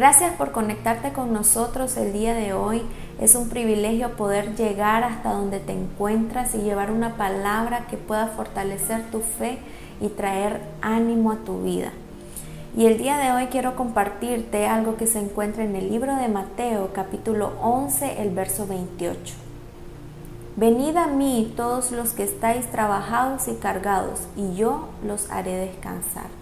Gracias por conectarte con nosotros el día de hoy. Es un privilegio poder llegar hasta donde te encuentras y llevar una palabra que pueda fortalecer tu fe y traer ánimo a tu vida. Y el día de hoy quiero compartirte algo que se encuentra en el libro de Mateo capítulo 11, el verso 28. Venid a mí todos los que estáis trabajados y cargados, y yo los haré descansar.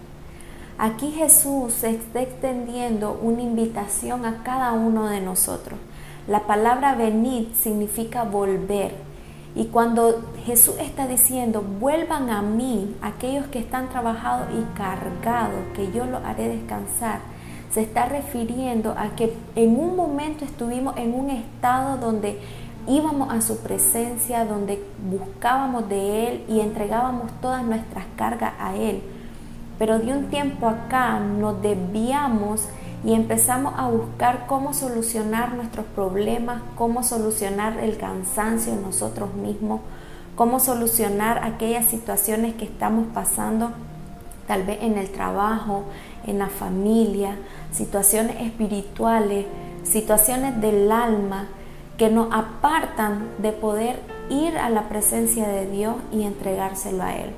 Aquí Jesús está extendiendo una invitación a cada uno de nosotros. La palabra venid significa volver. Y cuando Jesús está diciendo, vuelvan a mí aquellos que están trabajados y cargados, que yo los haré descansar, se está refiriendo a que en un momento estuvimos en un estado donde íbamos a su presencia, donde buscábamos de Él y entregábamos todas nuestras cargas a Él pero de un tiempo acá nos desviamos y empezamos a buscar cómo solucionar nuestros problemas, cómo solucionar el cansancio en nosotros mismos, cómo solucionar aquellas situaciones que estamos pasando, tal vez en el trabajo, en la familia, situaciones espirituales, situaciones del alma que nos apartan de poder ir a la presencia de Dios y entregárselo a Él.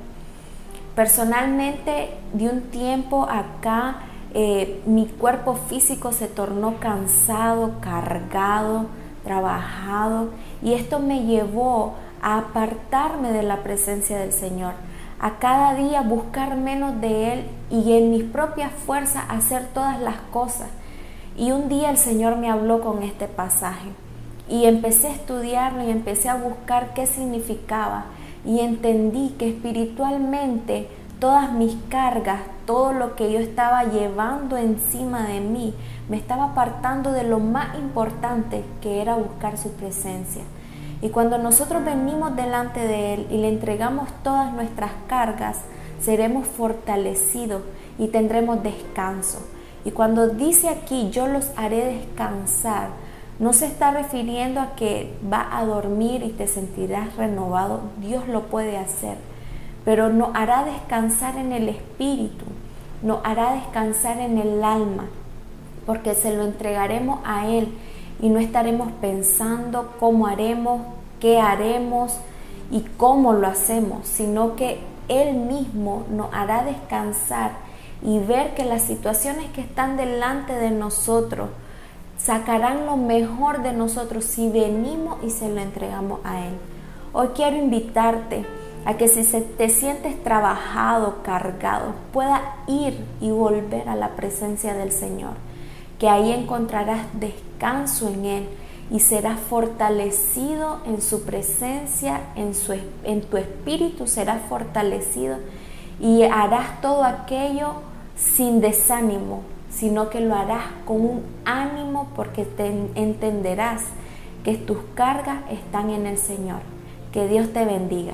Personalmente, de un tiempo acá, eh, mi cuerpo físico se tornó cansado, cargado, trabajado, y esto me llevó a apartarme de la presencia del Señor, a cada día buscar menos de Él y en mis propias fuerzas hacer todas las cosas. Y un día el Señor me habló con este pasaje y empecé a estudiarlo y empecé a buscar qué significaba y entendí que espiritualmente todas mis cargas, todo lo que yo estaba llevando encima de mí, me estaba apartando de lo más importante que era buscar su presencia. Y cuando nosotros venimos delante de Él y le entregamos todas nuestras cargas, seremos fortalecidos y tendremos descanso. Y cuando dice aquí, yo los haré descansar, no se está refiriendo a que va a dormir y te sentirás renovado. Dios lo puede hacer, pero nos hará descansar en el espíritu, nos hará descansar en el alma, porque se lo entregaremos a Él y no estaremos pensando cómo haremos, qué haremos y cómo lo hacemos, sino que Él mismo nos hará descansar y ver que las situaciones que están delante de nosotros, sacarán lo mejor de nosotros si venimos y se lo entregamos a Él. Hoy quiero invitarte a que si te sientes trabajado, cargado, pueda ir y volver a la presencia del Señor, que ahí encontrarás descanso en Él y serás fortalecido en su presencia, en, en tu espíritu serás fortalecido y harás todo aquello sin desánimo, sino que lo harás con un ánimo porque te entenderás que tus cargas están en el Señor. Que Dios te bendiga.